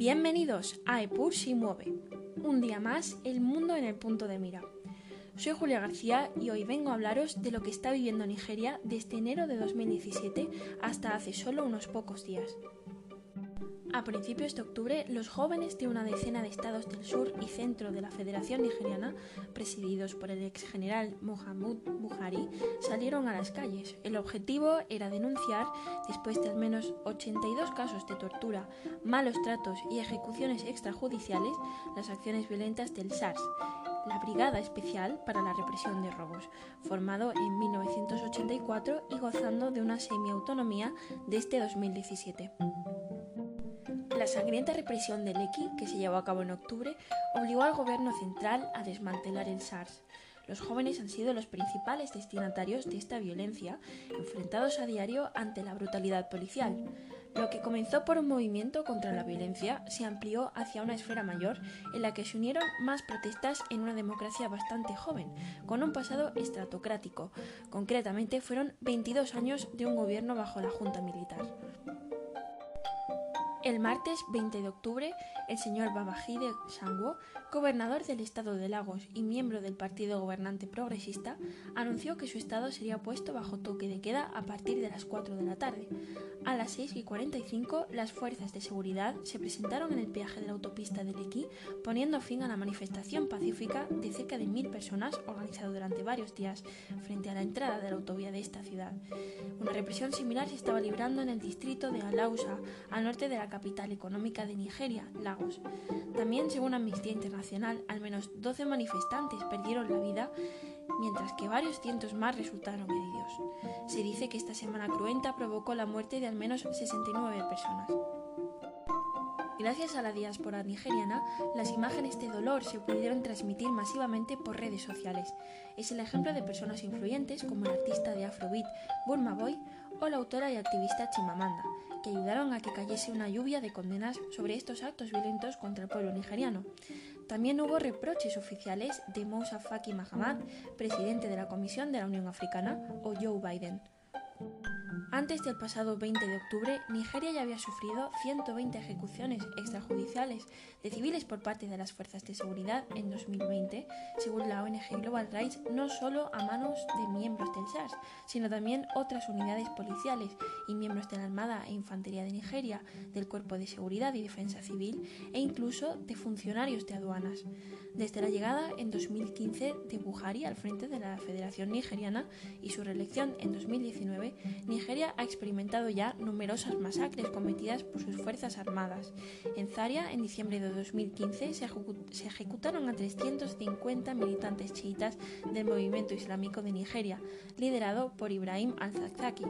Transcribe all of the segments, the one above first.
Bienvenidos a Epur si mueve. Un día más, el mundo en el punto de mira. Soy Julia García y hoy vengo a hablaros de lo que está viviendo Nigeria desde enero de 2017 hasta hace solo unos pocos días. A principios de octubre, los jóvenes de una decena de estados del sur y centro de la Federación Nigeriana, presididos por el ex general Muhammad Buhari, salieron a las calles. El objetivo era denunciar, después de al menos 82 casos de tortura, malos tratos y ejecuciones extrajudiciales, las acciones violentas del SARS, la Brigada Especial para la Represión de Robos, formado en 1984 y gozando de una semiautonomía desde 2017. La sangrienta represión del EQI, que se llevó a cabo en octubre, obligó al gobierno central a desmantelar el SARS. Los jóvenes han sido los principales destinatarios de esta violencia, enfrentados a diario ante la brutalidad policial. Lo que comenzó por un movimiento contra la violencia se amplió hacia una esfera mayor en la que se unieron más protestas en una democracia bastante joven, con un pasado estratocrático. Concretamente fueron 22 años de un gobierno bajo la Junta Militar. El martes 20 de octubre, el señor Babajide Sanwo, gobernador del estado de Lagos y miembro del partido gobernante progresista, anunció que su estado sería puesto bajo toque de queda a partir de las 4 de la tarde. A las 6 y 45, las fuerzas de seguridad se presentaron en el peaje de la autopista de Lequí, poniendo fin a la manifestación pacífica de cerca de mil personas organizada durante varios días frente a la entrada de la autovía de esta ciudad. Una represión similar se estaba librando en el distrito de Alausa, al norte de la capital económica de Nigeria, Lagos. También, según Amnistía Internacional, al menos 12 manifestantes perdieron la vida, mientras que varios cientos más resultaron heridos. Se dice que esta semana cruenta provocó la muerte de al menos 69 personas. Gracias a la diáspora nigeriana, las imágenes de dolor se pudieron transmitir masivamente por redes sociales. Es el ejemplo de personas influyentes como el artista de Afrobeat Burma Boy o la autora y activista Chimamanda, que ayudaron a que cayese una lluvia de condenas sobre estos actos violentos contra el pueblo nigeriano. También hubo reproches oficiales de Moussa Faki Mahamat, presidente de la Comisión de la Unión Africana, o Joe Biden. Antes del pasado 20 de octubre, Nigeria ya había sufrido 120 ejecuciones extrajudiciales de civiles por parte de las fuerzas de seguridad en 2020, según la ONG Global Rights, no solo a manos de miembros del SARS, sino también otras unidades policiales y miembros de la Armada e Infantería de Nigeria, del Cuerpo de Seguridad y Defensa Civil e incluso de funcionarios de aduanas. Desde la llegada en 2015 de Buhari al frente de la Federación Nigeriana y su reelección en 2019, Nigeria ha experimentado ya numerosas masacres cometidas por sus Fuerzas Armadas. En Zaria, en diciembre de 2015, se, ejecutaron a 350 militantes chiitas del movimiento islámico de Nigeria, liderado por Ibrahim al-Zakzaki.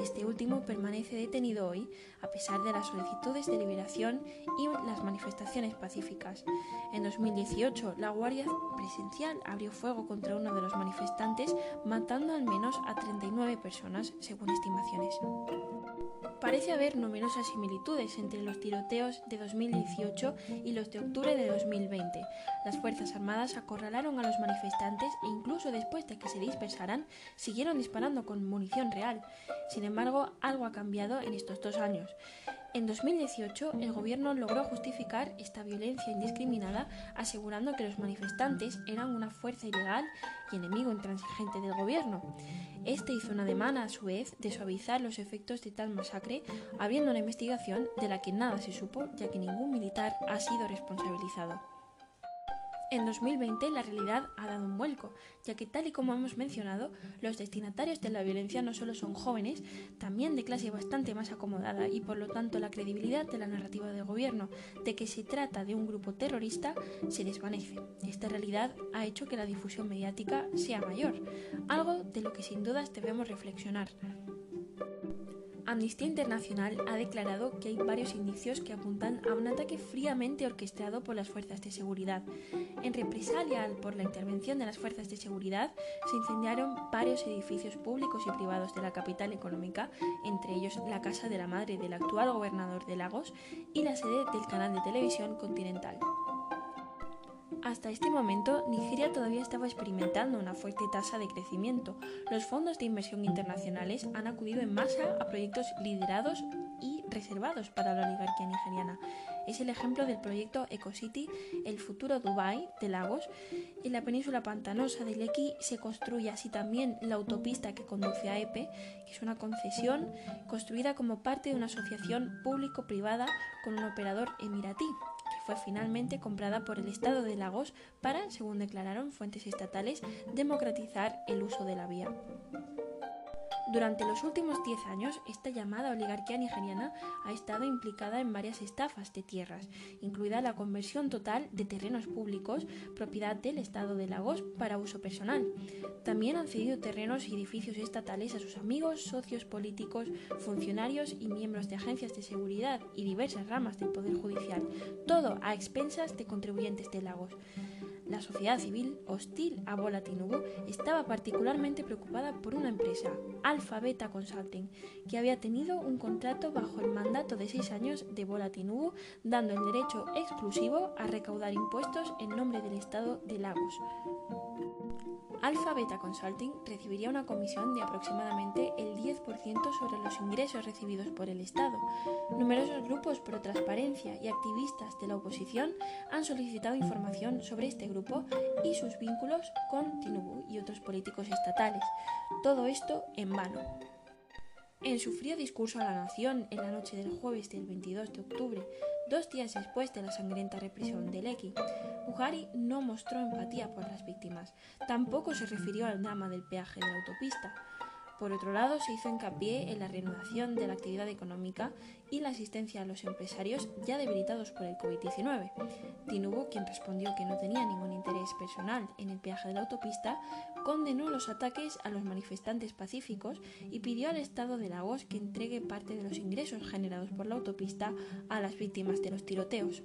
Este último permanece detenido hoy, a pesar de las solicitudes de liberación y las manifestaciones pacíficas. En 2018, la Guardia Presidencial abrió fuego contra uno de los manifestantes, matando al menos a 39 personas, según estimaciones. Parece haber numerosas similitudes entre los tiroteos de 2018 y los de octubre de 2020. Las Fuerzas Armadas acorralaron a los manifestantes e incluso después de que se dispersaran, siguieron disparando con munición real. Sin embargo, algo ha cambiado en estos dos años. En 2018, el gobierno logró justificar esta violencia indiscriminada asegurando que los manifestantes eran una fuerza ilegal y enemigo intransigente del gobierno. Este hizo una demanda, a su vez, de suavizar los efectos de tal masacre, abriendo una investigación de la que nada se supo, ya que ningún militar ha sido responsabilizado. En 2020 la realidad ha dado un vuelco, ya que tal y como hemos mencionado, los destinatarios de la violencia no solo son jóvenes, también de clase bastante más acomodada y por lo tanto la credibilidad de la narrativa del gobierno de que se trata de un grupo terrorista se desvanece. Esta realidad ha hecho que la difusión mediática sea mayor, algo de lo que sin dudas debemos reflexionar. Amnistía Internacional ha declarado que hay varios indicios que apuntan a un ataque fríamente orquestado por las fuerzas de seguridad. En represalia por la intervención de las fuerzas de seguridad, se incendiaron varios edificios públicos y privados de la capital económica, entre ellos la casa de la madre del actual gobernador de Lagos y la sede del canal de televisión Continental. Hasta este momento, Nigeria todavía estaba experimentando una fuerte tasa de crecimiento. Los fondos de inversión internacionales han acudido en masa a proyectos liderados y reservados para la oligarquía nigeriana. Es el ejemplo del proyecto EcoCity, el futuro Dubai de Lagos. En la península pantanosa de Lequi se construye así también la autopista que conduce a Epe, que es una concesión construida como parte de una asociación público-privada con un operador emiratí fue finalmente comprada por el Estado de Lagos para, según declararon fuentes estatales, democratizar el uso de la vía. Durante los últimos 10 años, esta llamada oligarquía nigeriana ha estado implicada en varias estafas de tierras, incluida la conversión total de terrenos públicos, propiedad del Estado de Lagos, para uso personal. También han cedido terrenos y edificios estatales a sus amigos, socios políticos, funcionarios y miembros de agencias de seguridad y diversas ramas del Poder Judicial, todo a expensas de contribuyentes de Lagos. La sociedad civil, hostil a Bola Tinubu, estaba particularmente preocupada por una empresa, Alpha Beta Consulting, que había tenido un contrato bajo el mandato de seis años de Bola Tinubu, dando el derecho exclusivo a recaudar impuestos en nombre del Estado de Lagos. Alpha Beta Consulting recibiría una comisión de aproximadamente el 10% sobre los ingresos recibidos por el Estado. Numerosos grupos pro transparencia y activistas de la oposición han solicitado información sobre este grupo y sus vínculos con Tinubu y otros políticos estatales. Todo esto en vano. En su frío discurso a la nación en la noche del jueves del 22 de octubre, dos días después de la sangrienta represión de Leki, Buhari no mostró empatía por las víctimas, tampoco se refirió al drama del peaje de la autopista. Por otro lado, se hizo hincapié en la reanudación de la actividad económica y la asistencia a los empresarios ya debilitados por el COVID-19. Tinubu, quien respondió que no tenía ningún interés personal en el peaje de la autopista, condenó los ataques a los manifestantes pacíficos y pidió al Estado de Lagos que entregue parte de los ingresos generados por la autopista a las víctimas de los tiroteos.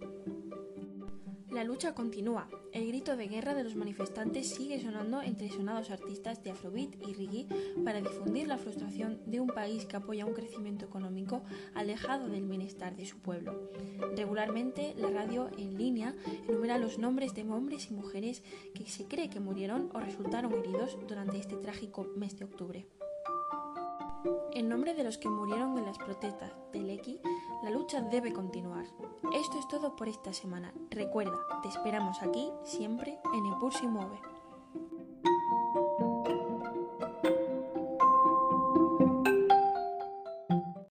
La lucha continúa. El grito de guerra de los manifestantes sigue sonando entre sonados artistas de Afrobeat y reggae para difundir la frustración de un país que apoya un crecimiento económico alejado del bienestar de su pueblo. Regularmente, la radio en línea enumera los nombres de hombres y mujeres que se cree que murieron o resultaron heridos durante este trágico mes de octubre. En nombre de los que murieron en las protestas de Lecky, la lucha debe continuar. Esto es todo por esta semana. Recuerda, te esperamos aquí siempre en Impulso y Mueve.